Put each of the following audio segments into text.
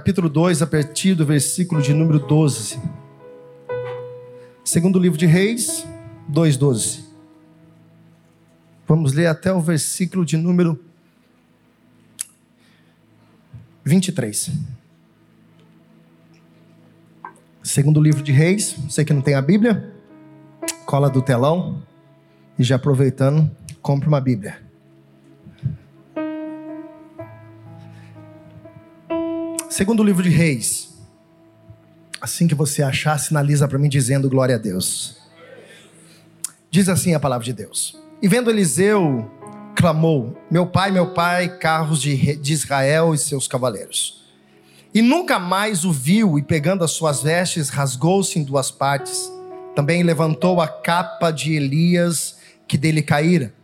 capítulo 2, a partir do versículo de número 12. Segundo livro de Reis, 2,12. Vamos ler até o versículo de número 23. Segundo livro de Reis, você que não tem a Bíblia, cola do telão e já aproveitando, compre uma Bíblia. Segundo livro de Reis. Assim que você achar, sinaliza para mim dizendo glória a Deus. Diz assim a palavra de Deus. E vendo Eliseu, clamou: Meu pai, meu pai, carros de, de Israel e seus cavaleiros. E nunca mais o viu, e pegando as suas vestes, rasgou-se em duas partes. Também levantou a capa de Elias que dele caíra.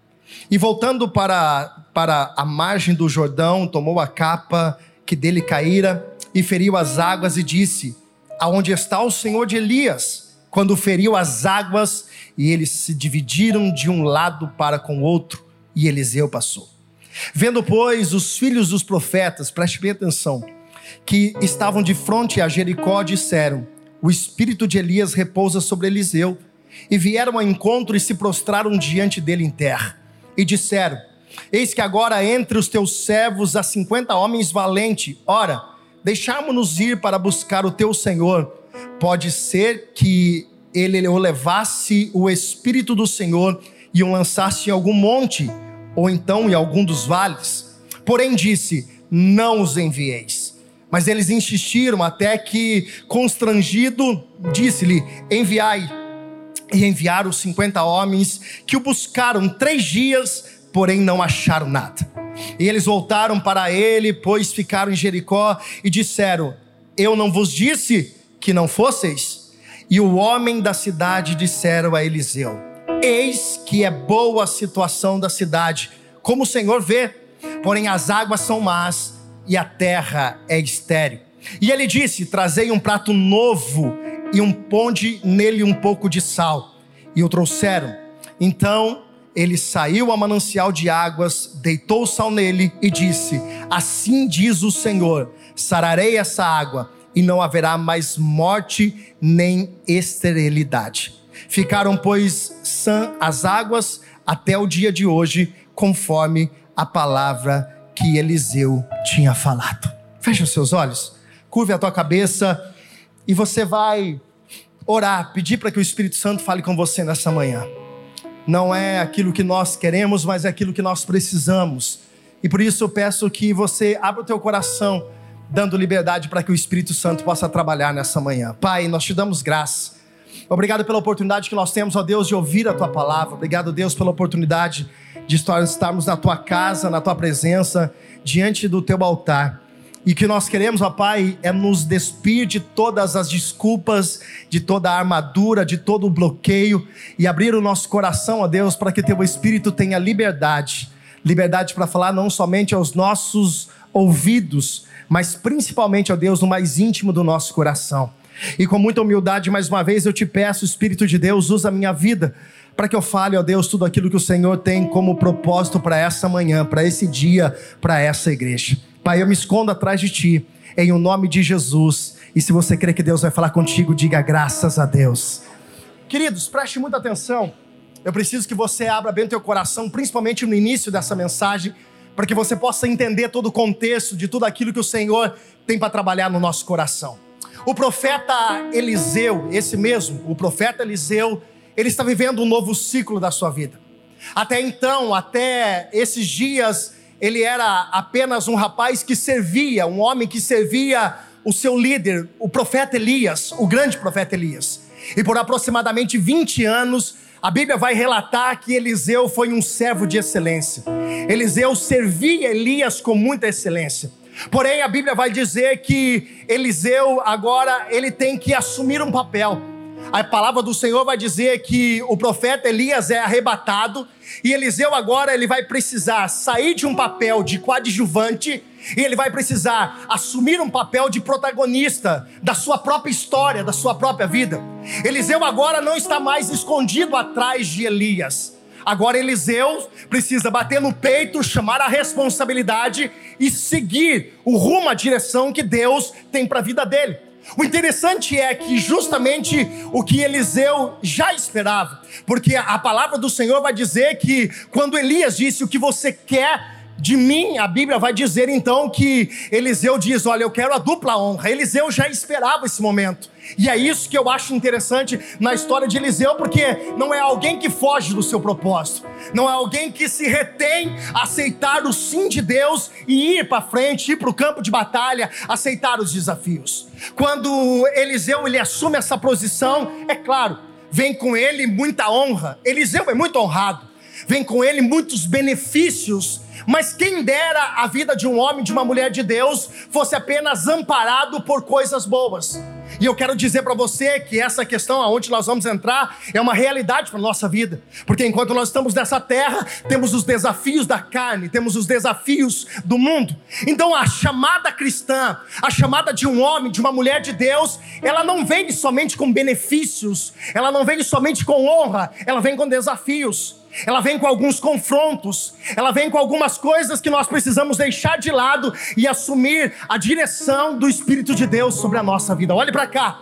E voltando para, para a margem do Jordão, tomou a capa que dele caíra e feriu as águas e disse: Aonde está o Senhor de Elias? Quando feriu as águas e eles se dividiram de um lado para com o outro, e Eliseu passou. Vendo, pois, os filhos dos profetas, preste bem atenção, que estavam de frente a Jericó, disseram: O espírito de Elias repousa sobre Eliseu. E vieram ao encontro e se prostraram diante dele em terra. E disseram: Eis que agora entre os teus servos há cinquenta homens valentes. Ora, deixámo-nos ir para buscar o teu Senhor. Pode ser que ele o levasse o Espírito do Senhor e o lançasse em algum monte, ou então em algum dos vales. Porém disse: Não os envieis. Mas eles insistiram até que, constrangido, disse-lhe: Enviai. E enviaram os cinquenta homens que o buscaram três dias porém não acharam nada. E eles voltaram para ele, pois ficaram em Jericó e disseram: Eu não vos disse que não fosseis? E o homem da cidade disseram a Eliseu: Eis que é boa a situação da cidade, como o Senhor vê, porém as águas são más e a terra é estéril. E ele disse: Trazei um prato novo e um ponde nele um pouco de sal. E o trouxeram. Então ele saiu a manancial de águas, deitou o sal nele e disse: Assim diz o Senhor: sararei essa água, e não haverá mais morte nem esterilidade. Ficaram, pois, sã as águas até o dia de hoje, conforme a palavra que Eliseu tinha falado. Feche os seus olhos, curve a tua cabeça e você vai orar, pedir para que o Espírito Santo fale com você nessa manhã não é aquilo que nós queremos, mas é aquilo que nós precisamos. E por isso eu peço que você abra o teu coração, dando liberdade para que o Espírito Santo possa trabalhar nessa manhã. Pai, nós te damos graça. Obrigado pela oportunidade que nós temos, ó Deus, de ouvir a tua palavra. Obrigado, Deus, pela oportunidade de estarmos na tua casa, na tua presença, diante do teu altar. E que nós queremos, ó Pai, é nos despir de todas as desculpas, de toda a armadura, de todo o bloqueio e abrir o nosso coração, ó Deus, para que teu Espírito tenha liberdade liberdade para falar não somente aos nossos ouvidos, mas principalmente, ó Deus, no mais íntimo do nosso coração. E com muita humildade, mais uma vez, eu te peço, Espírito de Deus, usa a minha vida para que eu fale, ó Deus, tudo aquilo que o Senhor tem como propósito para essa manhã, para esse dia, para essa igreja. Pai, eu me escondo atrás de Ti, em o nome de Jesus. E se você crê que Deus vai falar contigo, diga graças a Deus. Queridos, preste muita atenção. Eu preciso que você abra bem o teu coração, principalmente no início dessa mensagem, para que você possa entender todo o contexto de tudo aquilo que o Senhor tem para trabalhar no nosso coração. O profeta Eliseu, esse mesmo, o profeta Eliseu, ele está vivendo um novo ciclo da sua vida. Até então, até esses dias, ele era apenas um rapaz que servia, um homem que servia o seu líder, o profeta Elias, o grande profeta Elias. E por aproximadamente 20 anos, a Bíblia vai relatar que Eliseu foi um servo de excelência. Eliseu servia Elias com muita excelência. Porém, a Bíblia vai dizer que Eliseu agora ele tem que assumir um papel. A palavra do Senhor vai dizer que o profeta Elias é arrebatado e Eliseu agora ele vai precisar sair de um papel de coadjuvante e ele vai precisar assumir um papel de protagonista da sua própria história, da sua própria vida. Eliseu agora não está mais escondido atrás de Elias. Agora Eliseu precisa bater no peito, chamar a responsabilidade e seguir o rumo, a direção que Deus tem para a vida dele. O interessante é que justamente o que Eliseu já esperava, porque a palavra do Senhor vai dizer que quando Elias disse o que você quer de mim, a Bíblia vai dizer então que Eliseu diz: Olha, eu quero a dupla honra. Eliseu já esperava esse momento. E é isso que eu acho interessante na história de Eliseu, porque não é alguém que foge do seu propósito, não é alguém que se retém a aceitar o sim de Deus e ir para frente, ir para o campo de batalha, aceitar os desafios. Quando Eliseu ele assume essa posição, é claro, vem com ele muita honra. Eliseu é muito honrado, vem com ele muitos benefícios mas quem dera a vida de um homem, de uma mulher de Deus, fosse apenas amparado por coisas boas. E eu quero dizer para você que essa questão aonde nós vamos entrar é uma realidade para nossa vida. Porque enquanto nós estamos nessa terra, temos os desafios da carne, temos os desafios do mundo. Então a chamada cristã, a chamada de um homem, de uma mulher de Deus, ela não vem somente com benefícios, ela não vem somente com honra, ela vem com desafios ela vem com alguns confrontos, ela vem com algumas coisas que nós precisamos deixar de lado e assumir a direção do Espírito de Deus sobre a nossa vida. Olhe para cá.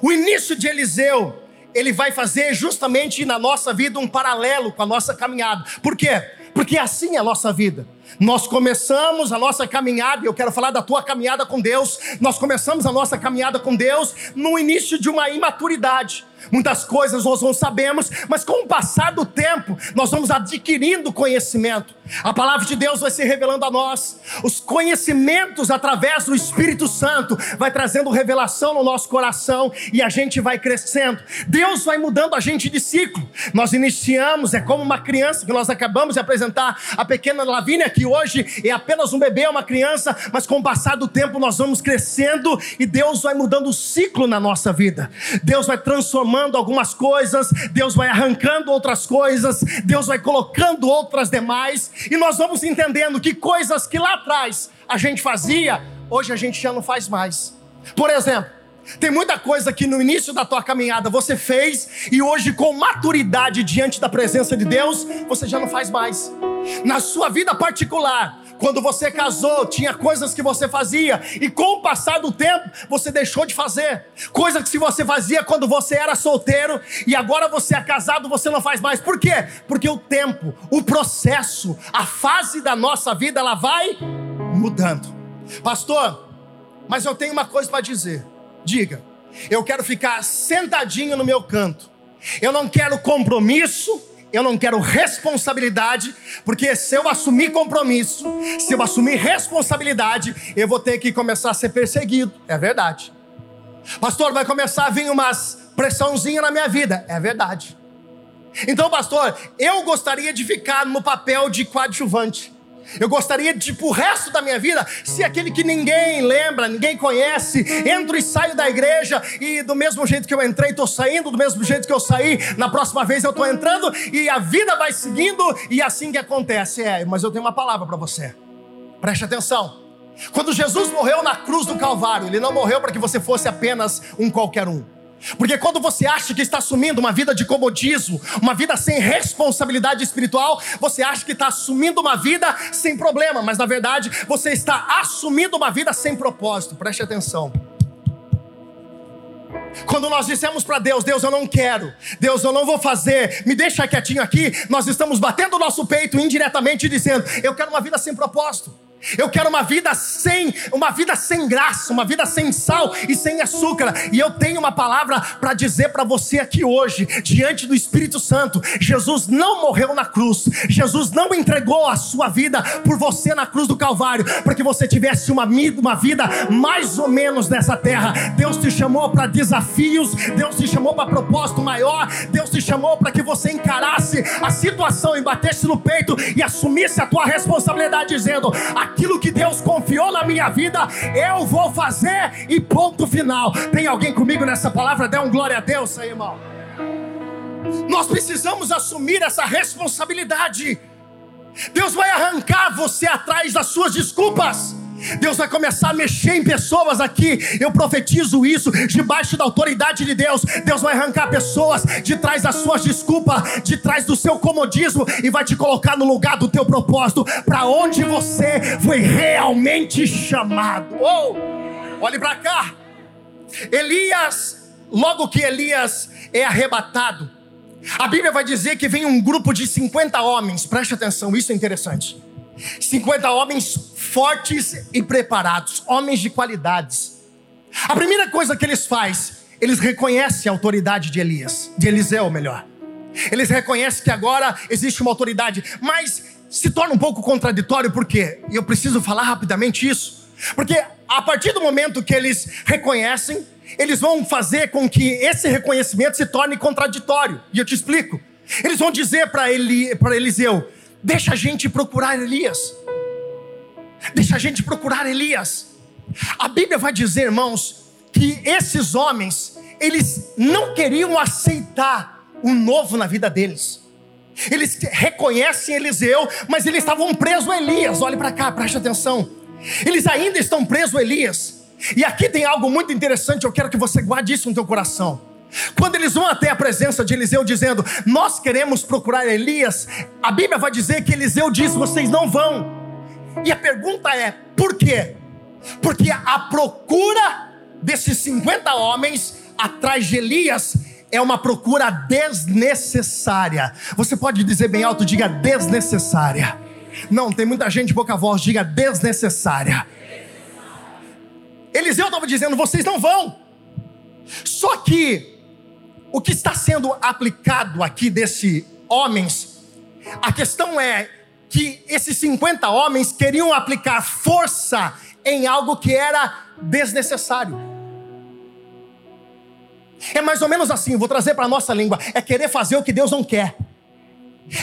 O início de Eliseu, ele vai fazer justamente na nossa vida um paralelo com a nossa caminhada. Por quê? Porque assim é a nossa vida. Nós começamos a nossa caminhada, eu quero falar da tua caminhada com Deus. Nós começamos a nossa caminhada com Deus no início de uma imaturidade. Muitas coisas nós não sabemos, mas com o passar do tempo, nós vamos adquirindo conhecimento. A palavra de Deus vai se revelando a nós. Os conhecimentos através do Espírito Santo vai trazendo revelação no nosso coração e a gente vai crescendo. Deus vai mudando a gente de ciclo. Nós iniciamos, é como uma criança que nós acabamos de apresentar, a pequena Lavínia, que hoje é apenas um bebê, é uma criança, mas com o passar do tempo nós vamos crescendo e Deus vai mudando o ciclo na nossa vida. Deus vai transformando algumas coisas, Deus vai arrancando outras coisas, Deus vai colocando outras demais e nós vamos entendendo que coisas que lá atrás a gente fazia, hoje a gente já não faz mais. Por exemplo, tem muita coisa que no início da tua caminhada você fez e hoje, com maturidade diante da presença de Deus, você já não faz mais. Na sua vida particular, quando você casou, tinha coisas que você fazia e com o passar do tempo você deixou de fazer. Coisas que você fazia quando você era solteiro e agora você é casado, você não faz mais. Por quê? Porque o tempo, o processo, a fase da nossa vida ela vai mudando. Pastor, mas eu tenho uma coisa para dizer. Diga. Eu quero ficar sentadinho no meu canto. Eu não quero compromisso, eu não quero responsabilidade, porque se eu assumir compromisso, se eu assumir responsabilidade, eu vou ter que começar a ser perseguido. É verdade. Pastor, vai começar a vir umas pressãozinha na minha vida. É verdade. Então, pastor, eu gostaria de ficar no papel de coadjuvante. Eu gostaria de, o resto da minha vida, ser aquele que ninguém lembra, ninguém conhece, entro e saio da igreja e do mesmo jeito que eu entrei, estou saindo, do mesmo jeito que eu saí, na próxima vez eu estou entrando e a vida vai seguindo e é assim que acontece. É, mas eu tenho uma palavra para você, preste atenção. Quando Jesus morreu na cruz do Calvário, ele não morreu para que você fosse apenas um qualquer um. Porque quando você acha que está assumindo uma vida de comodismo, uma vida sem responsabilidade espiritual, você acha que está assumindo uma vida sem problema, mas na verdade você está assumindo uma vida sem propósito. Preste atenção. Quando nós dissemos para Deus, Deus, eu não quero, Deus, eu não vou fazer, me deixa quietinho aqui, nós estamos batendo o nosso peito indiretamente dizendo, eu quero uma vida sem propósito. Eu quero uma vida sem, uma vida sem graça, uma vida sem sal e sem açúcar. E eu tenho uma palavra para dizer para você aqui hoje, diante do Espírito Santo. Jesus não morreu na cruz. Jesus não entregou a sua vida por você na cruz do Calvário, para que você tivesse uma, uma vida mais ou menos nessa terra. Deus te chamou para desafios, Deus te chamou para propósito maior, Deus te chamou para que você encarasse a situação e batesse no peito e assumisse a tua responsabilidade dizendo: aquilo que Deus confiou na minha vida, eu vou fazer e ponto final. Tem alguém comigo nessa palavra? Dê um glória a Deus aí, irmão. Nós precisamos assumir essa responsabilidade. Deus vai arrancar você atrás das suas desculpas. Deus vai começar a mexer em pessoas aqui. Eu profetizo isso debaixo da autoridade de Deus. Deus vai arrancar pessoas de trás das suas desculpas, de trás do seu comodismo e vai te colocar no lugar do teu propósito, para onde você foi realmente chamado. Oh, olhe para cá. Elias, logo que Elias é arrebatado, a Bíblia vai dizer que vem um grupo de 50 homens, preste atenção, isso é interessante. 50 homens fortes e preparados, homens de qualidades. A primeira coisa que eles fazem, eles reconhecem a autoridade de Elias, de Eliseu, melhor. Eles reconhecem que agora existe uma autoridade, mas se torna um pouco contraditório, por quê? E eu preciso falar rapidamente isso. Porque a partir do momento que eles reconhecem, eles vão fazer com que esse reconhecimento se torne contraditório. E eu te explico. Eles vão dizer para Eli, Eliseu: Deixa a gente procurar Elias. Deixa a gente procurar Elias. A Bíblia vai dizer, irmãos, que esses homens, eles não queriam aceitar o novo na vida deles. Eles reconhecem Eliseu, mas eles estavam presos a Elias. Olhe para cá, preste atenção. Eles ainda estão presos a Elias. E aqui tem algo muito interessante, eu quero que você guarde isso no teu coração. Quando eles vão até a presença de Eliseu dizendo: Nós queremos procurar Elias, a Bíblia vai dizer que Eliseu diz: Vocês não vão. E a pergunta é: por quê? Porque a procura desses 50 homens atrás de Elias é uma procura desnecessária. Você pode dizer bem alto, diga desnecessária. Não, tem muita gente boca voz, diga desnecessária. Eliseu estava dizendo: vocês não vão. Só que o que está sendo aplicado aqui desse homens, a questão é que esses 50 homens queriam aplicar força em algo que era desnecessário. É mais ou menos assim, vou trazer para a nossa língua: é querer fazer o que Deus não quer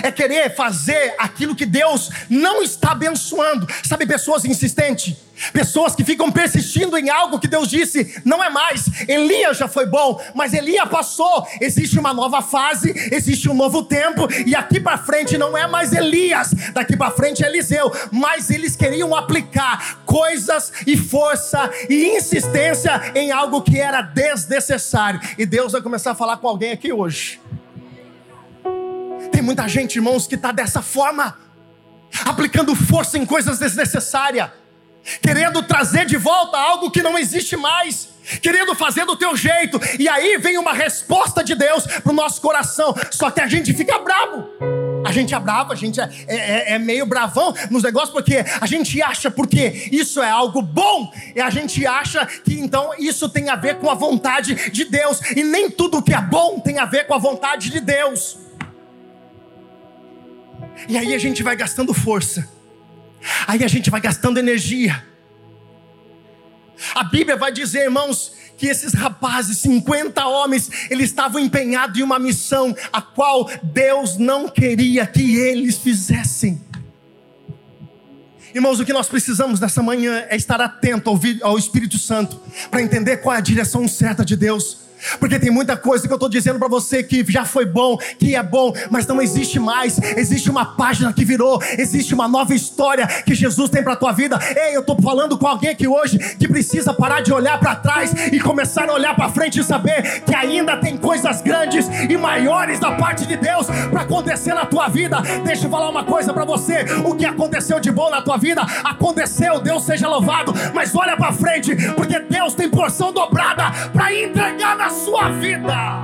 é querer fazer aquilo que Deus não está abençoando. Sabe, pessoas insistentes, pessoas que ficam persistindo em algo que Deus disse, não é mais. Elias já foi bom, mas Elias passou. Existe uma nova fase, existe um novo tempo, e aqui para frente não é mais Elias, daqui para frente é Eliseu. Mas eles queriam aplicar coisas e força e insistência em algo que era desnecessário. E Deus vai começar a falar com alguém aqui hoje. Tem muita gente, irmãos, que está dessa forma, aplicando força em coisas desnecessárias, querendo trazer de volta algo que não existe mais, querendo fazer do teu jeito, e aí vem uma resposta de Deus para o nosso coração, só que a gente fica bravo. A gente é bravo, a gente é, é, é, é, meio bravão nos negócios, porque a gente acha porque isso é algo bom, e a gente acha que então isso tem a ver com a vontade de Deus, e nem tudo que é bom tem a ver com a vontade de Deus. E aí a gente vai gastando força. Aí a gente vai gastando energia. A Bíblia vai dizer, irmãos, que esses rapazes, 50 homens, eles estavam empenhados em uma missão a qual Deus não queria que eles fizessem. Irmãos, o que nós precisamos nessa manhã é estar atento ao Espírito Santo para entender qual é a direção certa de Deus. Porque tem muita coisa que eu estou dizendo para você que já foi bom, que é bom, mas não existe mais. Existe uma página que virou, existe uma nova história que Jesus tem para tua vida. Ei, eu estou falando com alguém aqui hoje que precisa parar de olhar para trás e começar a olhar para frente e saber que ainda tem coisas grandes e maiores da parte de Deus para acontecer na tua vida. Deixa eu falar uma coisa para você: o que aconteceu de bom na tua vida aconteceu, Deus seja louvado. Mas olha para frente, porque Deus tem porção dobrada para entregar na sua vida.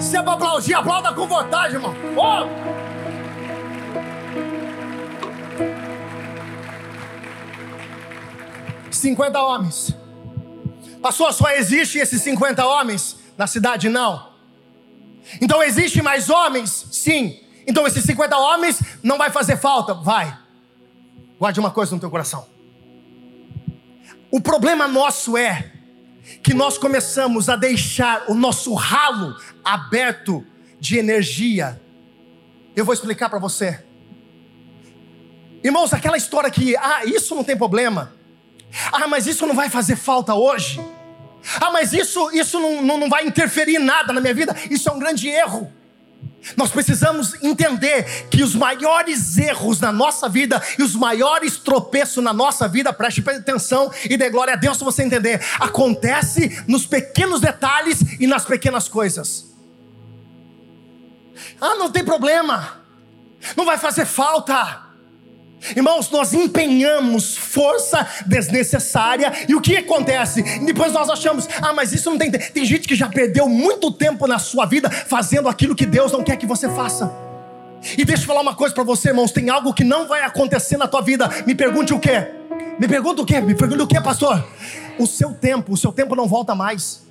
Se é para aplaudir, aplauda com vontade, irmão. Oh! Cinquenta homens. Pastor, só existe esses 50 homens na cidade? Não. Então existe mais homens? Sim. Então esses 50 homens não vai fazer falta? Vai. Guarde uma coisa no teu coração. O problema nosso é que nós começamos a deixar o nosso ralo aberto de energia. Eu vou explicar para você. Irmãos, aquela história que, ah, isso não tem problema. Ah, mas isso não vai fazer falta hoje. Ah, mas isso, isso não, não, não vai interferir nada na minha vida. Isso é um grande erro. Nós precisamos entender que os maiores erros na nossa vida e os maiores tropeços na nossa vida, preste atenção e dê glória a Deus se você entender, acontece nos pequenos detalhes e nas pequenas coisas. Ah, não tem problema, não vai fazer falta. Irmãos, nós empenhamos força desnecessária e o que acontece? Depois nós achamos, ah, mas isso não tem. Tem gente que já perdeu muito tempo na sua vida fazendo aquilo que Deus não quer que você faça. E deixa eu falar uma coisa para você, irmãos: tem algo que não vai acontecer na tua vida. Me pergunte o quê? Me pergunta o quê? Me pergunta o quê, pastor? O seu tempo, o seu tempo não volta mais.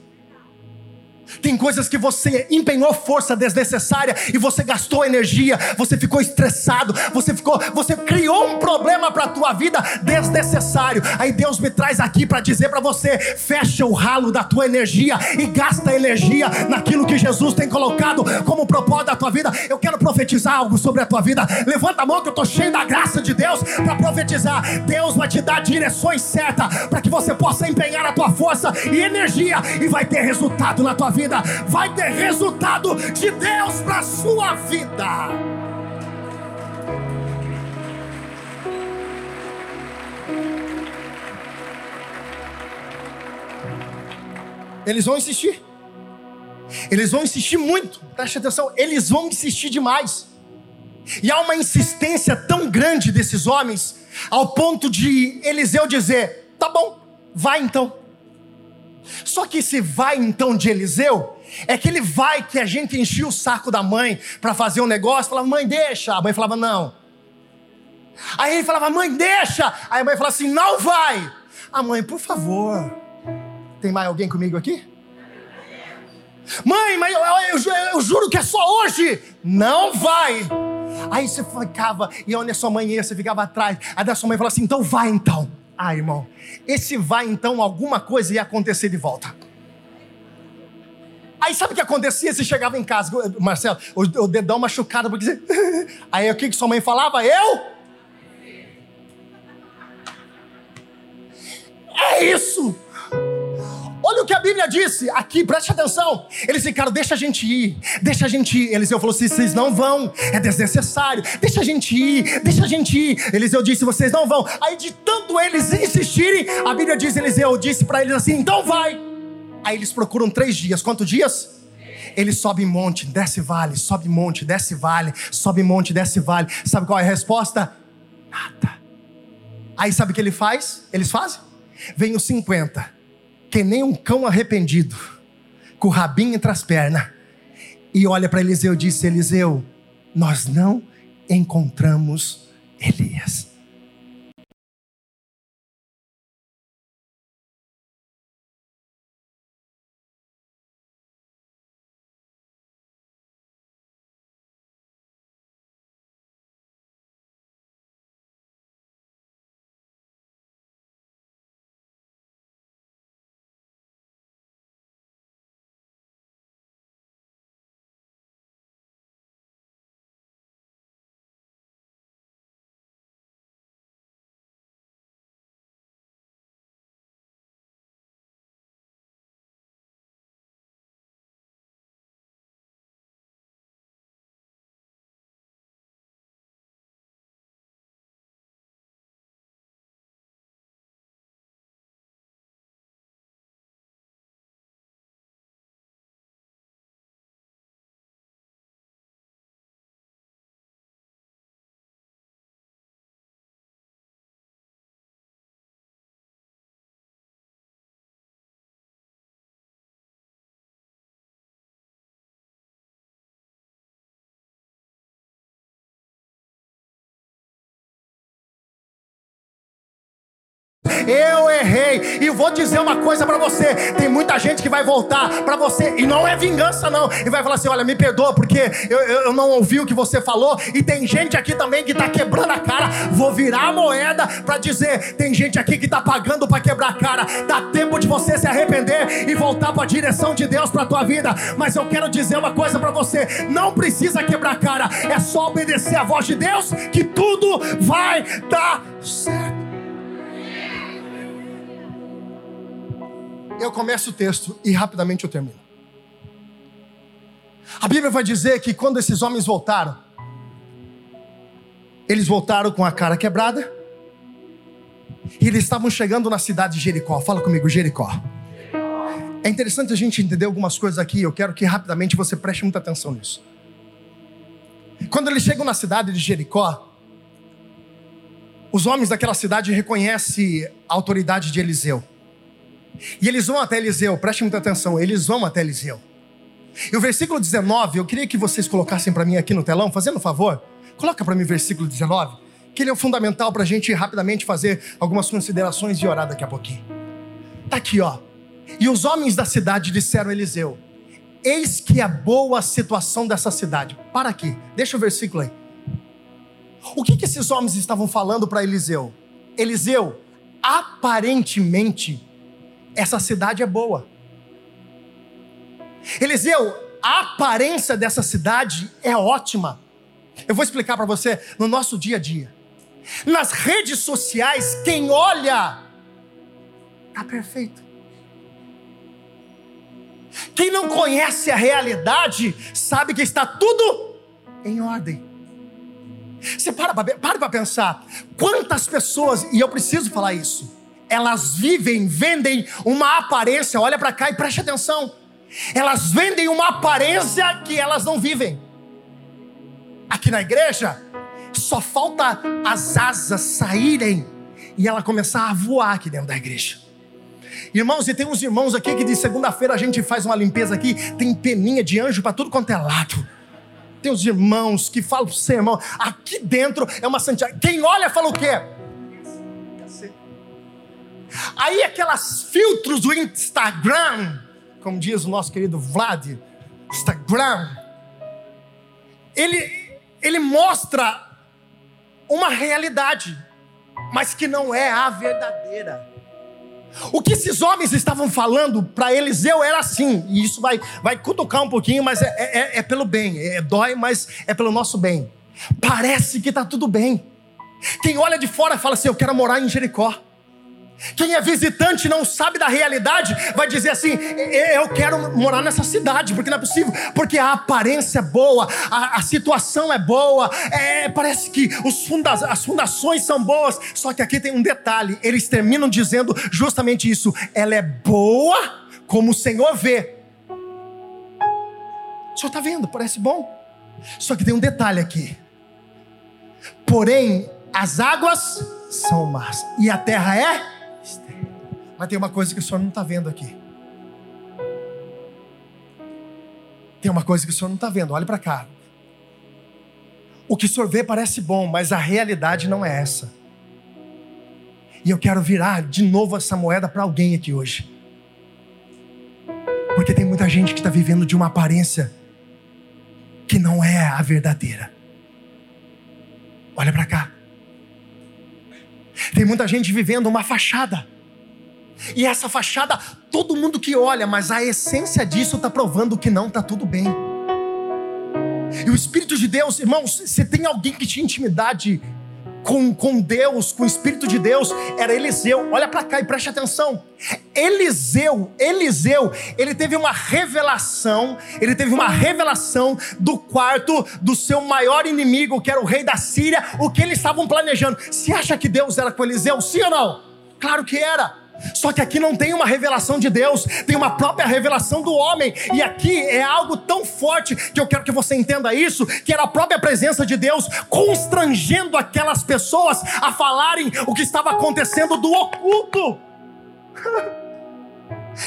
Tem coisas que você empenhou força desnecessária e você gastou energia, você ficou estressado, você ficou, você criou um problema para a tua vida desnecessário. Aí Deus me traz aqui para dizer para você: fecha o ralo da tua energia e gasta energia naquilo que Jesus tem colocado como propósito da tua vida. Eu quero profetizar algo sobre a tua vida. Levanta a mão que eu estou cheio da graça de Deus para profetizar. Deus vai te dar direções certas para que você possa empenhar a tua força e energia e vai ter resultado na tua vida vai ter resultado de Deus para a sua vida. Eles vão insistir. Eles vão insistir muito. Preste atenção, eles vão insistir demais. E há uma insistência tão grande desses homens, ao ponto de Eliseu dizer: tá bom, vai então. Só que esse vai então de Eliseu, é aquele vai que a gente enchia o saco da mãe para fazer um negócio, falava, mãe, deixa. A mãe falava, não. Aí ele falava, mãe, deixa. Aí a mãe falava assim, não vai. A mãe, por favor. Tem mais alguém comigo aqui? Mãe, mas eu, eu, eu, eu juro que é só hoje. Não vai. Aí você ficava, e onde a sua mãe ia, você ficava atrás. Aí da sua mãe falava assim, então vai então. Ah, irmão, esse vai então, alguma coisa ia acontecer de volta. Aí sabe o que acontecia? Você chegava em casa, Marcelo, o, dedão machucado, porque. Aí o que, que sua mãe falava? Eu? É isso! Olha o que a Bíblia disse aqui, preste atenção. Eles ficaram, deixa a gente ir, deixa a gente ir. Eliseu falou: assim, vocês não vão, é desnecessário, deixa a gente ir, deixa a gente ir. Eliseu disse: vocês não vão. Aí de tanto eles insistirem, a Bíblia diz: Eliseu disse para eles assim: então vai. Aí eles procuram três dias. Quantos dias? Ele sobe monte, desce vale, sobe monte, desce vale, sobe monte, desce vale. Sabe qual é a resposta? Nada. Aí sabe o que ele faz? Eles fazem? Vem os 50 que nem um cão arrependido, com o rabinho entre as pernas, e olha para Eliseu e disse: Eliseu, nós não encontramos Elias. Eu errei. E vou dizer uma coisa para você: tem muita gente que vai voltar para você, e não é vingança, não, e vai falar assim: olha, me perdoa, porque eu, eu não ouvi o que você falou. E tem gente aqui também que está quebrando a cara. Vou virar a moeda para dizer: tem gente aqui que está pagando para quebrar a cara. Dá tempo de você se arrepender e voltar para a direção de Deus para tua vida. Mas eu quero dizer uma coisa para você: não precisa quebrar a cara, é só obedecer a voz de Deus que tudo vai dar certo. Eu começo o texto e rapidamente eu termino. A Bíblia vai dizer que quando esses homens voltaram, eles voltaram com a cara quebrada, e eles estavam chegando na cidade de Jericó. Fala comigo, Jericó. É interessante a gente entender algumas coisas aqui. Eu quero que rapidamente você preste muita atenção nisso. Quando eles chegam na cidade de Jericó, os homens daquela cidade reconhecem a autoridade de Eliseu. E eles vão até Eliseu, preste muita atenção, eles vão até Eliseu. E o versículo 19, eu queria que vocês colocassem para mim aqui no telão, fazendo um favor, coloca para mim o versículo 19, que ele é fundamental para a gente rapidamente fazer algumas considerações e orar daqui a pouquinho. Tá aqui, ó. E os homens da cidade disseram a Eliseu: Eis que a boa situação dessa cidade. Para aqui, deixa o versículo aí. O que, que esses homens estavam falando para Eliseu? Eliseu, aparentemente, essa cidade é boa. Eliseu, a aparência dessa cidade é ótima. Eu vou explicar para você no nosso dia a dia. Nas redes sociais, quem olha está perfeito. Quem não conhece a realidade sabe que está tudo em ordem. Você para para pensar, quantas pessoas, e eu preciso falar isso, elas vivem, vendem uma aparência, olha para cá e preste atenção. Elas vendem uma aparência que elas não vivem. Aqui na igreja, só falta as asas saírem e ela começar a voar aqui dentro da igreja. Irmãos, e tem uns irmãos aqui que de segunda-feira a gente faz uma limpeza aqui, tem peninha de anjo para tudo quanto é lado. Tem os irmãos que falam para você, irmão, aqui dentro é uma santidade. Quem olha fala o quê? Aí aquelas filtros do Instagram, como diz o nosso querido Vlad, Instagram, ele, ele mostra uma realidade, mas que não é a verdadeira. O que esses homens estavam falando para Eliseu era assim, e isso vai, vai cutucar um pouquinho, mas é, é, é, é pelo bem, é, dói, mas é pelo nosso bem. Parece que está tudo bem. Quem olha de fora fala assim: Eu quero morar em Jericó. Quem é visitante não sabe da realidade, vai dizer assim: eu quero morar nessa cidade, porque não é possível, porque a aparência é boa, a, a situação é boa, é, parece que funda, as fundações são boas, só que aqui tem um detalhe: eles terminam dizendo justamente isso, ela é boa como o Senhor vê. O senhor está vendo, parece bom, só que tem um detalhe aqui, porém, as águas são más, e a terra é mas tem uma coisa que o senhor não está vendo aqui. Tem uma coisa que o senhor não está vendo, olhe para cá. O que o senhor vê parece bom, mas a realidade não é essa. E eu quero virar de novo essa moeda para alguém aqui hoje. Porque tem muita gente que está vivendo de uma aparência que não é a verdadeira. Olha para cá. Tem muita gente vivendo uma fachada. E essa fachada, todo mundo que olha, mas a essência disso está provando que não está tudo bem. E o Espírito de Deus, irmãos, se tem alguém que tinha intimidade com, com Deus, com o Espírito de Deus, era Eliseu. Olha para cá e preste atenção. Eliseu, Eliseu, ele teve uma revelação, ele teve uma revelação do quarto do seu maior inimigo, que era o rei da Síria, o que eles estavam planejando. Se acha que Deus era com Eliseu? Sim ou não? Claro que era. Só que aqui não tem uma revelação de Deus, tem uma própria revelação do homem. E aqui é algo tão forte que eu quero que você entenda isso, que era a própria presença de Deus constrangendo aquelas pessoas a falarem o que estava acontecendo do oculto.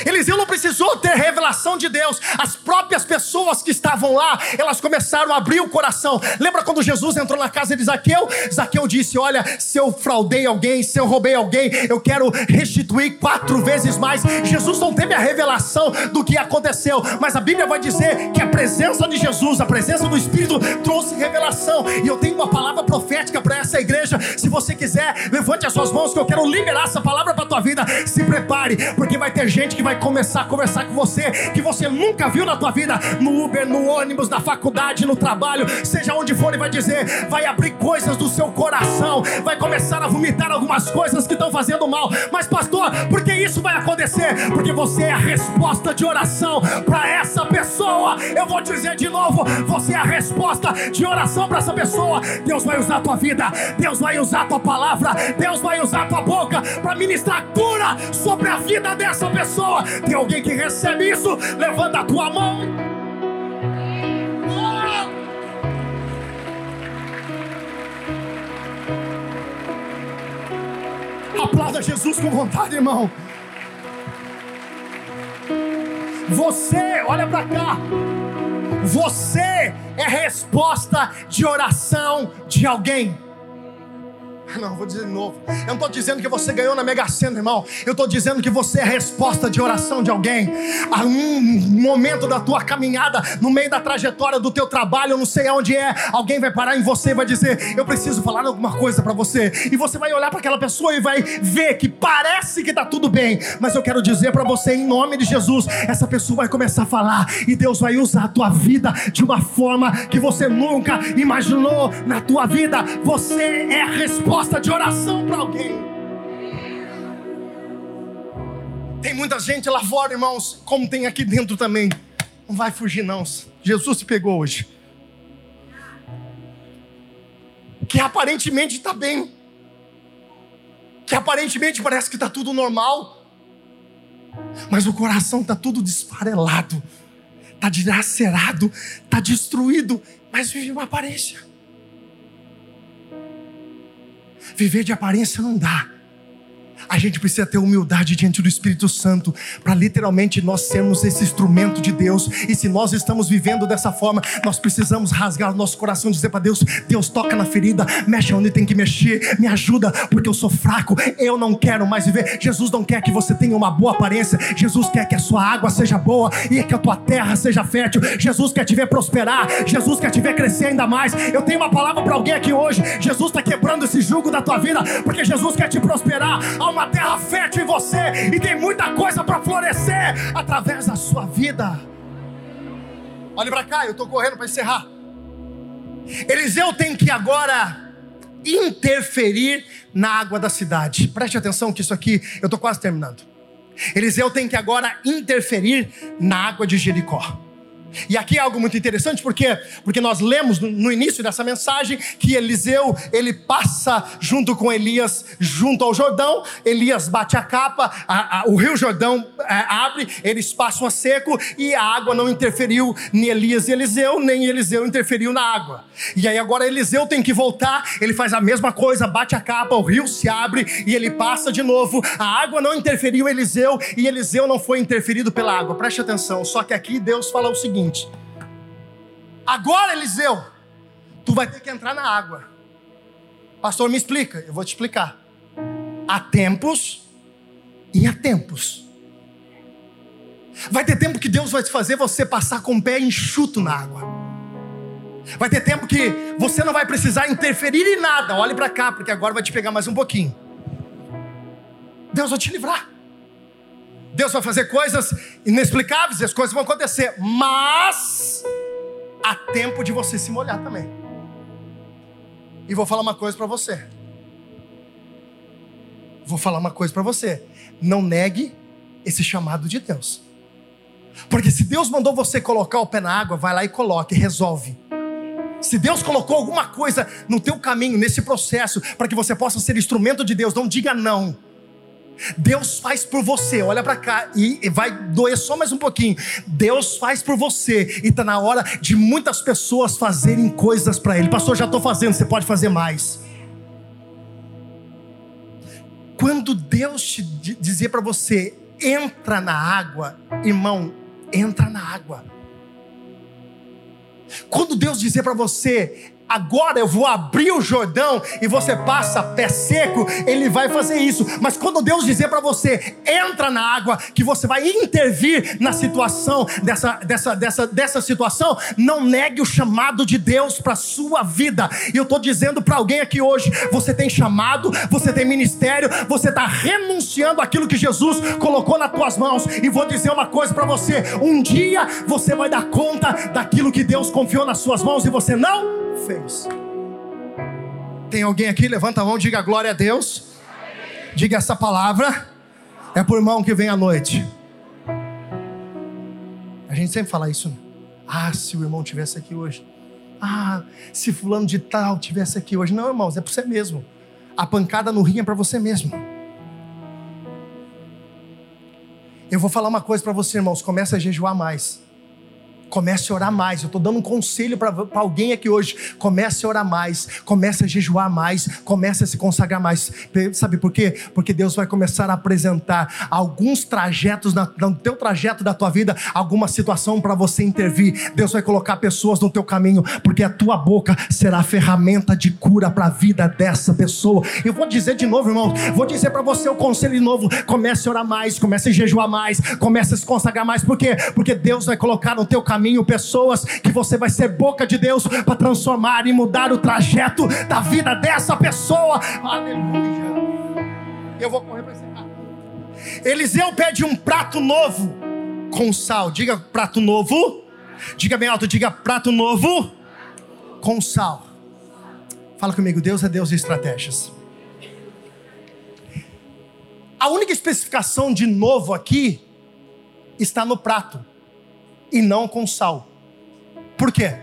Eliseu não precisou ter revelação de Deus, as próprias pessoas que estavam lá, elas começaram a abrir o coração. Lembra quando Jesus entrou na casa de Zaqueu? Zaqueu disse: Olha, se eu fraudei alguém, se eu roubei alguém, eu quero restituir quatro vezes mais. Jesus não teve a revelação do que aconteceu, mas a Bíblia vai dizer que a presença de Jesus, a presença do Espírito, trouxe revelação. E eu tenho uma palavra profética para essa igreja. Se você quiser, levante as suas mãos, que eu quero liberar essa palavra para tua vida. Se prepare, porque vai ter gente gente que vai começar a conversar com você, que você nunca viu na tua vida, no Uber, no ônibus, na faculdade, no trabalho, seja onde for, e vai dizer, vai abrir coisas do seu coração, vai começar a vomitar algumas coisas que estão fazendo mal. Mas, pastor, por que isso vai acontecer? Porque você é a resposta de oração para essa pessoa. Eu vou dizer de novo: você é a resposta de oração para essa pessoa. Deus vai usar a tua vida, Deus vai usar a tua palavra, Deus vai usar a tua boca para ministrar cura sobre a vida dessa pessoa. Tem alguém que recebe isso? Levanta a tua mão. Aplauda Jesus com vontade, irmão. Você, olha para cá. Você é resposta de oração de alguém. Não, vou dizer de novo. Eu não estou dizendo que você ganhou na Mega Sena, irmão. Eu estou dizendo que você é a resposta de oração de alguém. A um momento da tua caminhada, no meio da trajetória do teu trabalho, eu não sei aonde é, alguém vai parar em você e vai dizer: Eu preciso falar alguma coisa para você. E você vai olhar para aquela pessoa e vai ver que parece que está tudo bem. Mas eu quero dizer para você, em nome de Jesus, essa pessoa vai começar a falar. E Deus vai usar a tua vida de uma forma que você nunca imaginou na tua vida. Você é a resposta resposta de oração para alguém. Tem muita gente lá fora, irmãos, como tem aqui dentro também. Não vai fugir, não. Jesus te pegou hoje. Que aparentemente está bem. Que aparentemente parece que está tudo normal. Mas o coração está tudo desfarelado. Está dilacerado. Está destruído. Mas vive uma aparência. Viver de aparência não dá. A gente precisa ter humildade diante do Espírito Santo para literalmente nós sermos esse instrumento de Deus. E se nós estamos vivendo dessa forma, nós precisamos rasgar o nosso coração e dizer para Deus: Deus toca na ferida, mexe onde tem que mexer, me ajuda, porque eu sou fraco, eu não quero mais viver. Jesus não quer que você tenha uma boa aparência, Jesus quer que a sua água seja boa e que a tua terra seja fértil. Jesus quer te ver prosperar, Jesus quer te ver crescer ainda mais. Eu tenho uma palavra para alguém aqui hoje: Jesus está quebrando esse jugo da tua vida, porque Jesus quer te prosperar. Há uma terra fértil em você e tem muita coisa para florescer através da sua vida. Olhe para cá, eu estou correndo para encerrar. Eliseu tem que agora interferir na água da cidade. Preste atenção que isso aqui, eu estou quase terminando. Eliseu tem que agora interferir na água de Jericó. E aqui é algo muito interessante, porque porque nós lemos no, início dessa mensagem que Eliseu ele passa junto com Elias junto ao Jordão. Elias bate a capa, a, a, o rio Jordão é, abre, eles passam a seco e a água não interferiu nem Elias e Eliseu, nem Eliseu interferiu na água. E aí agora Eliseu tem que voltar, ele faz a mesma coisa, bate a capa, o rio se abre e ele passa de novo. A água não interferiu Eliseu e Eliseu não foi interferido pela água. Preste atenção. Só que aqui Deus fala o seguinte seguinte: agora, Eliseu, tu vai ter que entrar na água. Pastor, me explica. Eu vou te explicar. Há tempos e há tempos. Vai ter tempo que Deus vai fazer você passar com o pé enxuto na água. Vai ter tempo que você não vai precisar interferir em nada. Olhe para cá, porque agora vai te pegar mais um pouquinho. Deus vai te livrar. Deus vai fazer coisas inexplicáveis, e as coisas vão acontecer, mas há tempo de você se molhar também. E vou falar uma coisa para você. Vou falar uma coisa para você. Não negue esse chamado de Deus. Porque se Deus mandou você colocar o pé na água, vai lá e coloque, resolve. Se Deus colocou alguma coisa no teu caminho, nesse processo, para que você possa ser instrumento de Deus, não diga não. Deus faz por você, olha para cá e vai doer só mais um pouquinho. Deus faz por você e está na hora de muitas pessoas fazerem coisas para Ele. Pastor, já estou fazendo, você pode fazer mais. Quando Deus te dizer para você, entra na água, irmão, entra na água. Quando Deus dizer para você, agora eu vou abrir o Jordão e você passa pé seco, ele vai fazer isso. Mas quando Deus dizer para você, entra na água, que você vai intervir na situação dessa, dessa, dessa, dessa situação, não negue o chamado de Deus para sua vida. E eu estou dizendo para alguém aqui hoje: você tem chamado, você tem ministério, você está renunciando aquilo que Jesus colocou nas tuas mãos. E vou dizer uma coisa para você: um dia você vai dar conta daquilo que Deus confiou nas suas mãos e você não fez. Tem alguém aqui? Levanta a mão, diga glória a Deus. Diga essa palavra. É por irmão que vem à noite. A gente sempre fala isso. Né? Ah, se o irmão tivesse aqui hoje. Ah, se fulano de tal tivesse aqui hoje. Não, irmãos, é para você mesmo. A pancada no rim é para você mesmo. Eu vou falar uma coisa para você, irmãos. Começa a jejuar mais. Comece a orar mais. Eu estou dando um conselho para alguém aqui hoje. Comece a orar mais. Comece a jejuar mais. Comece a se consagrar mais. Sabe por quê? Porque Deus vai começar a apresentar alguns trajetos na, no teu trajeto da tua vida, alguma situação para você intervir. Deus vai colocar pessoas no teu caminho, porque a tua boca será a ferramenta de cura para a vida dessa pessoa. Eu vou dizer de novo, irmão. Vou dizer para você o conselho de novo. Comece a orar mais. Comece a jejuar mais. Comece a se consagrar mais. Por quê? Porque Deus vai colocar no teu caminho caminho pessoas que você vai ser boca de Deus para transformar e mudar o trajeto da vida dessa pessoa. Aleluia. Eu vou correr para encerrar. Eliseu pede um prato novo com sal. Diga prato novo. Diga bem alto, diga prato novo com sal. Fala comigo, Deus é Deus de estratégias. A única especificação de novo aqui está no prato e não com sal. Por quê?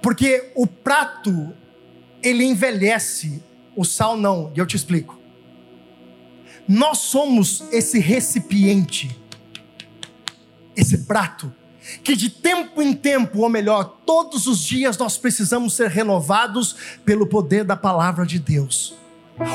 Porque o prato ele envelhece, o sal não, e eu te explico. Nós somos esse recipiente, esse prato, que de tempo em tempo, ou melhor, todos os dias nós precisamos ser renovados pelo poder da palavra de Deus.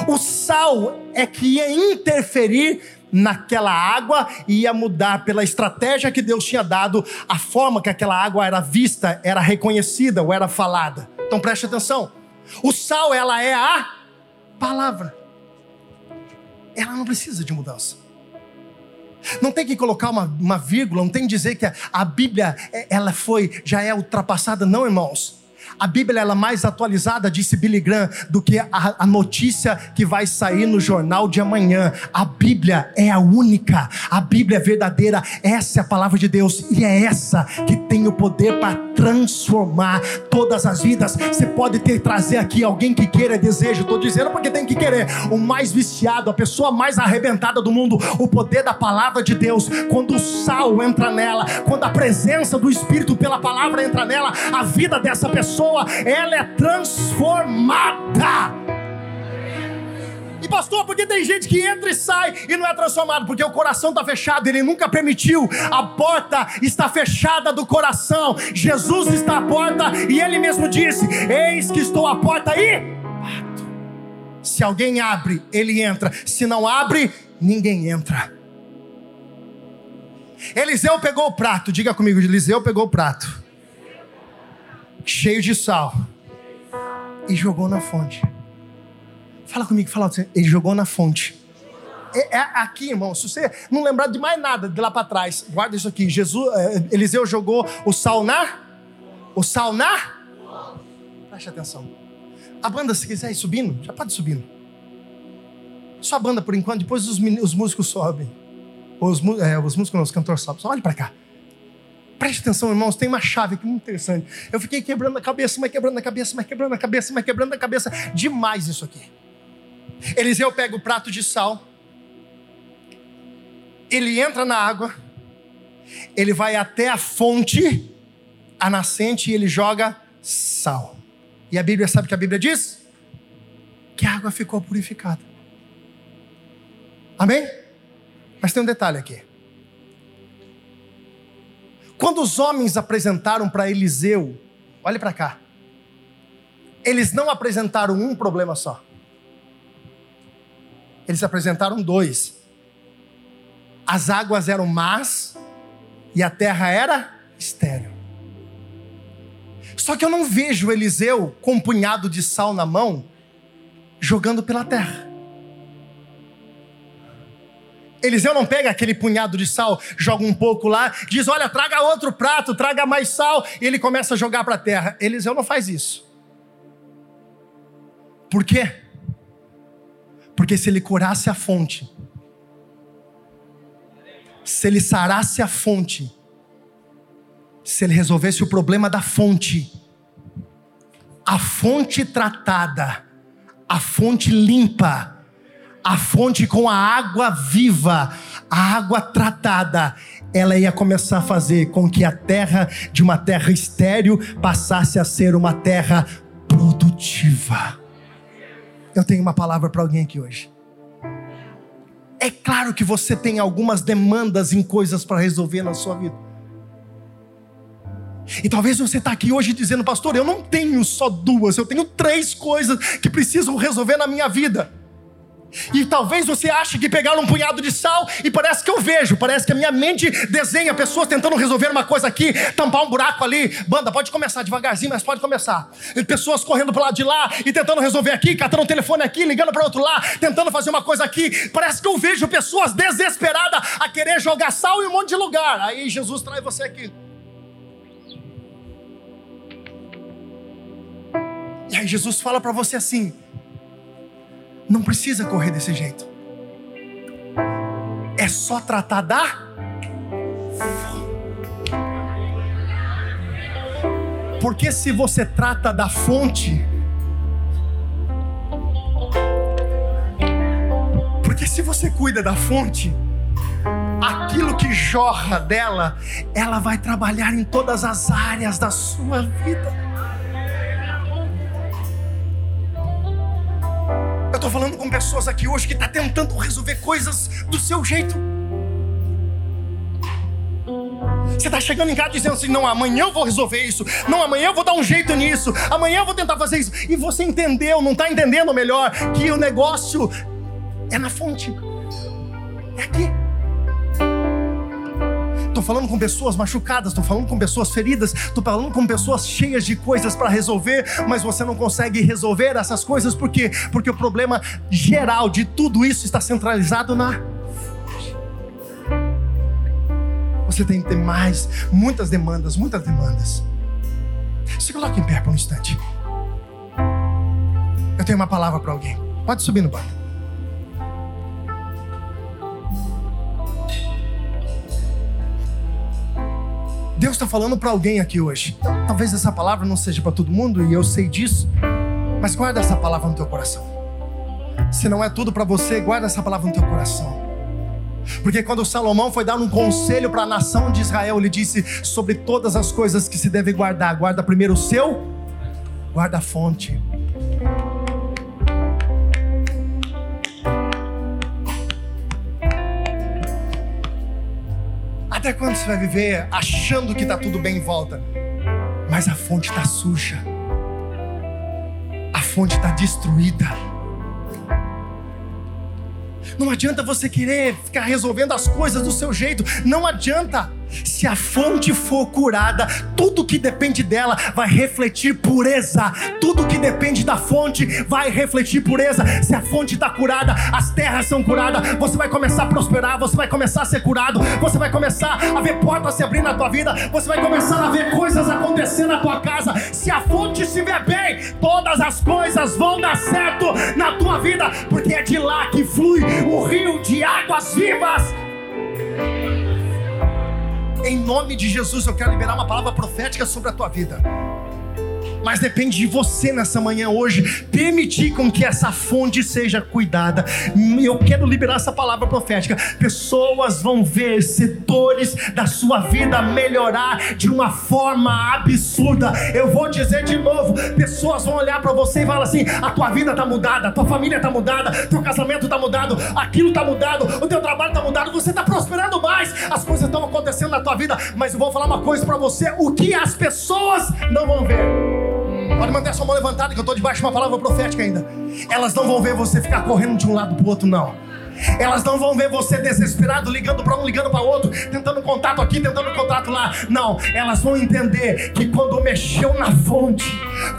O sal é que ia interferir naquela água e ia mudar pela estratégia que Deus tinha dado, a forma que aquela água era vista, era reconhecida ou era falada. Então preste atenção. O sal, ela é a palavra. Ela não precisa de mudança. Não tem que colocar uma, uma vírgula, não tem que dizer que a, a Bíblia é, ela foi, já é ultrapassada, não, irmãos. A Bíblia é mais atualizada, disse Billy Graham, do que a, a, notícia que vai sair no jornal de amanhã. A Bíblia é a única, a Bíblia é verdadeira, essa é a palavra de Deus e é essa que tem o poder para transformar todas as vidas. Você pode ter trazer aqui alguém que queira desejo, estou dizendo porque tem que querer. O mais viciado, a pessoa mais arrebentada do mundo, o poder da palavra de Deus, quando o sal entra nela, quando a presença do Espírito pela palavra entra nela, a vida dessa pessoa pessoa ela é transformada. E pastor, porque tem gente que entra e sai e não é transformado? Porque o coração está fechado, ele nunca permitiu. A porta está fechada do coração. Jesus está à porta e ele mesmo disse: Eis que estou à porta e. Se alguém abre, ele entra. Se não abre, ninguém entra. Eliseu pegou o prato, diga comigo, Eliseu pegou o prato cheio de sal, e jogou na fonte. Fala comigo, fala assim, ele jogou na fonte. É, é, aqui, irmão, se você não lembrar de mais nada de lá para trás, guarda isso aqui. Jesus, é, Eliseu jogou o sal na, o sal na. Preste atenção. A banda, se quiser ir subindo, já pode ir subindo. Só a banda por enquanto, depois os, os músicos sobem. Os, é, os músicos, não, os cantores sobem. Só olhe para cá. Preste atenção, irmãos, tem uma chave aqui muito interessante. Eu fiquei quebrando a cabeça, mas quebrando a cabeça, mas quebrando a cabeça, mas quebrando a cabeça. Demais isso aqui. Eliseu pega o prato de sal, ele entra na água, ele vai até a fonte, a nascente, e ele joga sal. E a Bíblia sabe o que a Bíblia diz? Que a água ficou purificada. Amém? Mas tem um detalhe aqui. Quando os homens apresentaram para Eliseu, olhe para cá, eles não apresentaram um problema só. Eles apresentaram dois. As águas eram más e a terra era estéril. Só que eu não vejo Eliseu com um punhado de sal na mão jogando pela terra. Eliseu não pega aquele punhado de sal, joga um pouco lá, diz: Olha, traga outro prato, traga mais sal, e ele começa a jogar para a terra. Eliseu não faz isso. Por quê? Porque se ele curasse a fonte, se ele sarasse a fonte, se ele resolvesse o problema da fonte, a fonte tratada, a fonte limpa, a fonte com a água viva, a água tratada, ela ia começar a fazer com que a terra de uma terra estéril passasse a ser uma terra produtiva. Eu tenho uma palavra para alguém aqui hoje. É claro que você tem algumas demandas em coisas para resolver na sua vida. E talvez você está aqui hoje dizendo, pastor, eu não tenho só duas, eu tenho três coisas que precisam resolver na minha vida. E talvez você ache que pegaram um punhado de sal e parece que eu vejo, parece que a minha mente desenha pessoas tentando resolver uma coisa aqui, tampar um buraco ali. Banda, pode começar devagarzinho, mas pode começar. E pessoas correndo para lado de lá e tentando resolver aqui, catando um telefone aqui, ligando para outro lá, tentando fazer uma coisa aqui. Parece que eu vejo pessoas desesperadas a querer jogar sal em um monte de lugar. Aí Jesus traz você aqui. E aí Jesus fala para você assim: não precisa correr desse jeito. É só tratar da Porque se você trata da fonte, porque se você cuida da fonte, aquilo que jorra dela, ela vai trabalhar em todas as áreas da sua vida. Estou falando com pessoas aqui hoje que estão tá tentando resolver coisas do seu jeito. Você está chegando em casa dizendo assim: não, amanhã eu vou resolver isso, não, amanhã eu vou dar um jeito nisso, amanhã eu vou tentar fazer isso. E você entendeu, não está entendendo melhor, que o negócio é na fonte, é aqui. Estou falando com pessoas machucadas, estou falando com pessoas feridas, estou falando com pessoas cheias de coisas para resolver, mas você não consegue resolver essas coisas por quê? Porque o problema geral de tudo isso está centralizado na você tem que ter mais, muitas demandas, muitas demandas. Se coloque em pé por um instante. Eu tenho uma palavra para alguém. Pode subir no banco. Deus está falando para alguém aqui hoje. Talvez essa palavra não seja para todo mundo e eu sei disso, mas guarda essa palavra no teu coração. Se não é tudo para você, guarda essa palavra no teu coração. Porque quando Salomão foi dar um conselho para a nação de Israel, ele disse sobre todas as coisas que se deve guardar, guarda primeiro o seu, guarda Até quando você vai viver achando que está tudo bem em volta? Mas a fonte está suja, a fonte está destruída. Não adianta você querer ficar resolvendo as coisas do seu jeito, não adianta. Se a fonte for curada, tudo que depende dela vai refletir pureza. Tudo que depende da fonte vai refletir pureza. Se a fonte está curada, as terras são curadas, você vai começar a prosperar, você vai começar a ser curado, você vai começar a ver portas se abrir na tua vida, você vai começar a ver coisas acontecendo na tua casa. Se a fonte estiver bem, todas as coisas vão dar certo na tua vida, porque é de lá que flui o rio de águas vivas. Em nome de Jesus, eu quero liberar uma palavra profética sobre a tua vida mas depende de você nessa manhã hoje permitir com que essa fonte seja cuidada. Eu quero liberar essa palavra profética. Pessoas vão ver setores da sua vida melhorar de uma forma absurda. Eu vou dizer de novo, pessoas vão olhar para você e falar assim: a tua vida está mudada, a tua família está mudada, teu casamento está mudado, aquilo está mudado, o teu trabalho está mudado, você está prosperando mais, as coisas estão acontecendo na tua vida. Mas eu vou falar uma coisa para você: o que as pessoas não vão ver. Pode manter a sua mão levantada, que eu estou debaixo de uma palavra profética ainda. Elas não vão ver você ficar correndo de um lado para o outro, não. Elas não vão ver você desesperado, ligando para um, ligando para outro, tentando contato aqui, tentando contato lá. Não, elas vão entender que quando mexeu na fonte,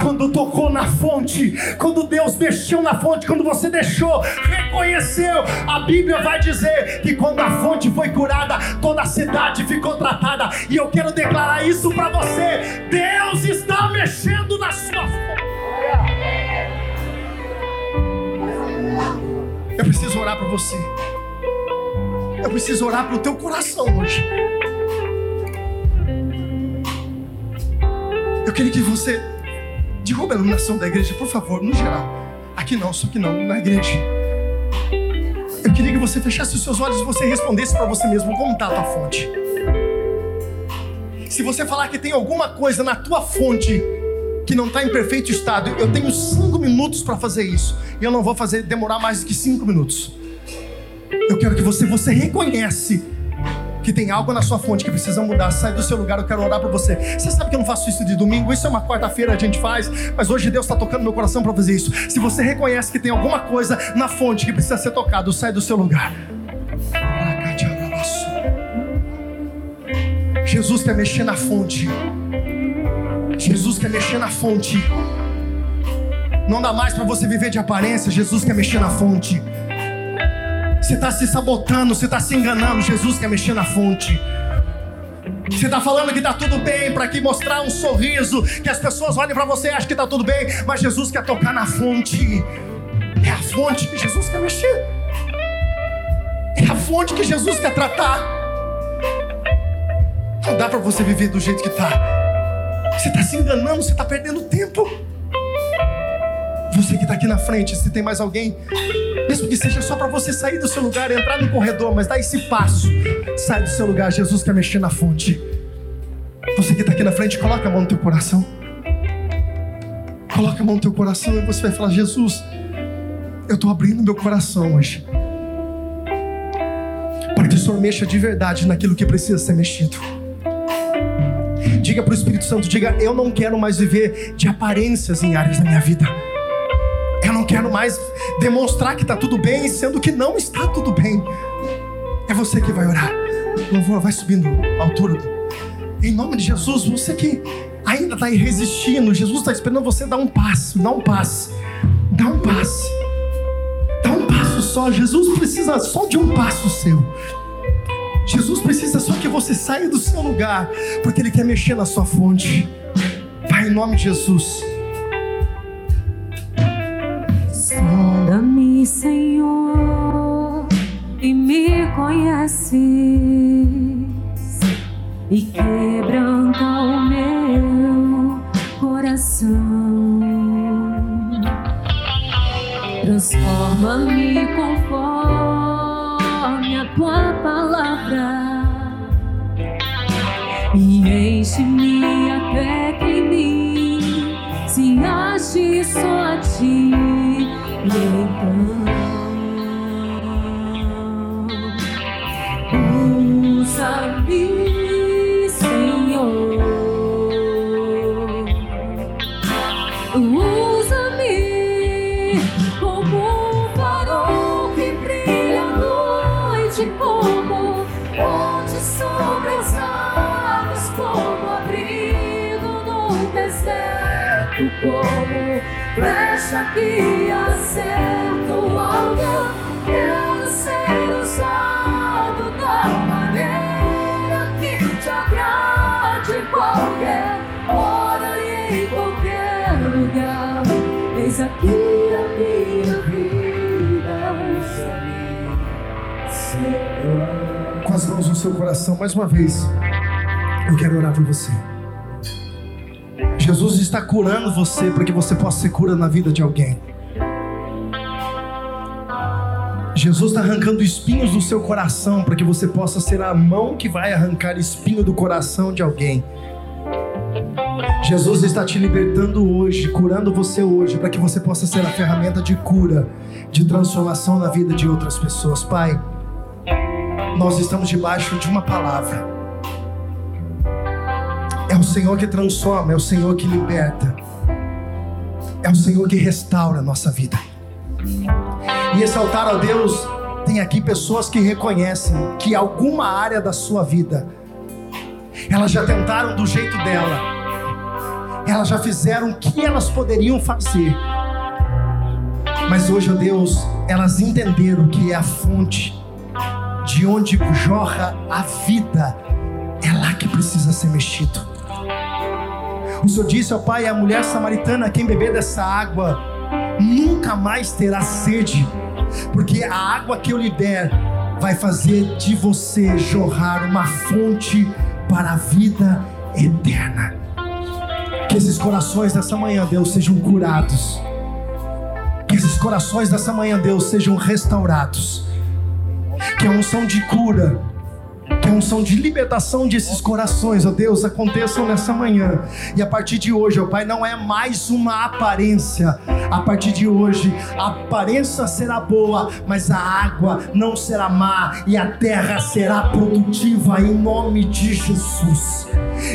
quando tocou na fonte, quando Deus mexeu na fonte, quando você deixou, reconheceu, a Bíblia vai dizer que quando a fonte foi curada, toda a cidade ficou tratada. E eu quero declarar isso para você: Deus está mexendo na sua fonte. Eu preciso orar por você. Eu preciso orar para o teu coração hoje. Eu queria que você derruba a iluminação da igreja, por favor, no geral. Aqui não, só que não, na igreja. Eu queria que você fechasse os seus olhos e você respondesse para você mesmo como está a tua fonte. Se você falar que tem alguma coisa na tua fonte que não está em perfeito estado, eu tenho cinco minutos para fazer isso. E eu não vou fazer demorar mais do que cinco minutos. Eu quero que você, você reconhece que tem algo na sua fonte que precisa mudar. Sai do seu lugar, eu quero orar por você. Você sabe que eu não faço isso de domingo, isso é uma quarta-feira a gente faz, mas hoje Deus está tocando meu coração para fazer isso. Se você reconhece que tem alguma coisa na fonte que precisa ser tocado, sai do seu lugar. Jesus quer mexer na fonte. Jesus quer mexer na fonte. Não dá mais para você viver de aparência. Jesus quer mexer na fonte. Você está se sabotando, você está se enganando. Jesus quer mexer na fonte. Você está falando que está tudo bem para que mostrar um sorriso, que as pessoas olhem para você e achem que está tudo bem, mas Jesus quer tocar na fonte. É a fonte que Jesus quer mexer. É a fonte que Jesus quer tratar. Não dá para você viver do jeito que está. Você está se enganando, você está perdendo tempo. Você que está aqui na frente, se tem mais alguém, mesmo que seja só para você sair do seu lugar, entrar no corredor, mas dá esse passo, sai do seu lugar. Jesus quer mexer na fonte. Você que está aqui na frente, coloca a mão no teu coração. Coloca a mão no teu coração e você vai falar: Jesus, eu estou abrindo meu coração hoje. Para que o Senhor mexa de verdade naquilo que precisa ser mexido. Diga para o Espírito Santo: diga, eu não quero mais viver de aparências em áreas da minha vida. Eu não quero mais demonstrar que está tudo bem, sendo que não está tudo bem. É você que vai orar. Louvor, vai subindo a altura. Em nome de Jesus, você que ainda está resistindo, Jesus está esperando você dar um passo, dá um passo, dá um passo, dá um passo só. Jesus precisa só de um passo seu. Jesus precisa só que você saia do seu lugar, porque Ele quer mexer na sua fonte. Pai, em nome de Jesus. Sonda-me, Senhor, e me conheces, e quebranta o meu coração. Transforma-me conforme a tua palavra brecha que acerta o alvo. Quero ser usado da maneira que te agrade qualquer hora e em qualquer lugar. Eis aqui a minha vida, Senhor. Com as mãos no seu coração, mais uma vez, eu quero orar por você. Jesus está curando você para que você possa ser cura na vida de alguém. Jesus está arrancando espinhos do seu coração para que você possa ser a mão que vai arrancar espinho do coração de alguém. Jesus está te libertando hoje, curando você hoje, para que você possa ser a ferramenta de cura, de transformação na vida de outras pessoas. Pai, nós estamos debaixo de uma palavra. É o Senhor que transforma, é o Senhor que liberta, é o Senhor que restaura a nossa vida. E esse altar, ó Deus, Tem aqui pessoas que reconhecem que alguma área da sua vida, elas já tentaram do jeito dela, elas já fizeram o que elas poderiam fazer, mas hoje, ó Deus, elas entenderam que é a fonte de onde jorra a vida, é lá que precisa ser mexido. O Senhor disse, ó Pai, a mulher samaritana, quem beber dessa água, nunca mais terá sede, porque a água que eu lhe der vai fazer de você jorrar uma fonte para a vida eterna. Que esses corações dessa manhã, Deus, sejam curados. Que esses corações dessa manhã, Deus, sejam restaurados. Que a unção de cura que a unção de libertação desses corações, ó Deus, aconteçam nessa manhã. E a partir de hoje, ó Pai, não é mais uma aparência. A partir de hoje, a aparência será boa, mas a água não será má e a terra será produtiva em nome de Jesus.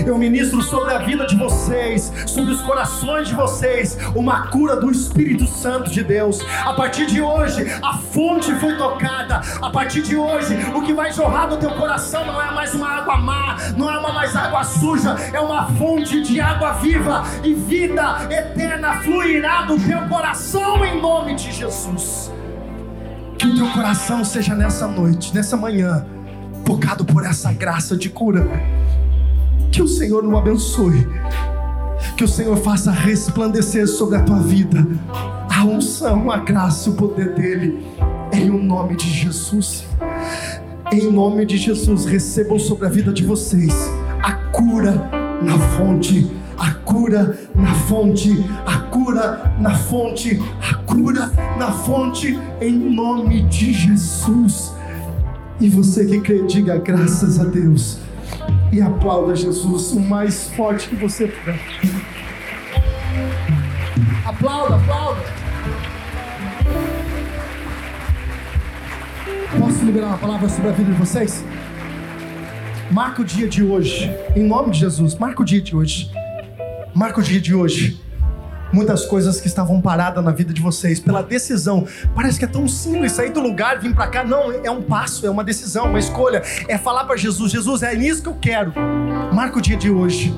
Eu ministro sobre a vida de vocês, sobre os corações de vocês, uma cura do Espírito Santo de Deus. A partir de hoje, a fonte foi tocada. A partir de hoje, o que vai jorrar do teu coração não é mais uma água má, não é uma mais água suja, é uma fonte de água viva e vida eterna fluirá do teu coração em nome de Jesus. Que o teu coração seja nessa noite, nessa manhã, tocado por essa graça de cura que o Senhor o abençoe. Que o Senhor faça resplandecer sobre a tua vida a unção, a graça, o poder dele. Em o nome de Jesus. Em nome de Jesus, recebam sobre a vida de vocês a cura na fonte, a cura na fonte, a cura na fonte, a cura na fonte, em nome de Jesus. E você que crê, diga graças a Deus e aplauda Jesus o mais forte que você puder. Aplauda, aplauda. Posso liberar uma palavra sobre a vida de vocês? Marca o dia de hoje, em nome de Jesus. Marca o dia de hoje. Marca o dia de hoje muitas coisas que estavam paradas na vida de vocês pela decisão. Parece que é tão simples sair do lugar, vir para cá. Não, é um passo, é uma decisão, uma escolha. É falar para Jesus: Jesus, é isso que eu quero. Marca o dia de hoje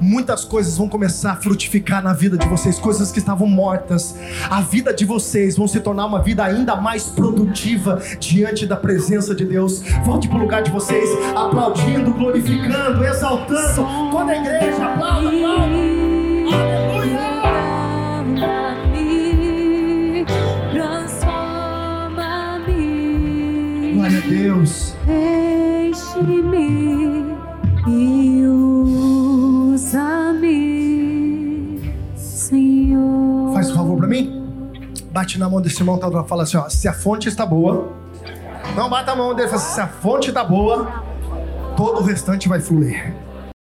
muitas coisas vão começar a frutificar na vida de vocês, coisas que estavam mortas. A vida de vocês vão se tornar uma vida ainda mais produtiva diante da presença de Deus. Volte para o lugar de vocês, aplaudindo, glorificando, exaltando. Toda a igreja, aplauda, aplauda. Glória a Deus. Enche-me Bate na mão desse irmão, tá? Fala assim, ó. Se a fonte está boa, não bata a mão dele, fala assim, se a fonte está boa, todo o restante vai fluir.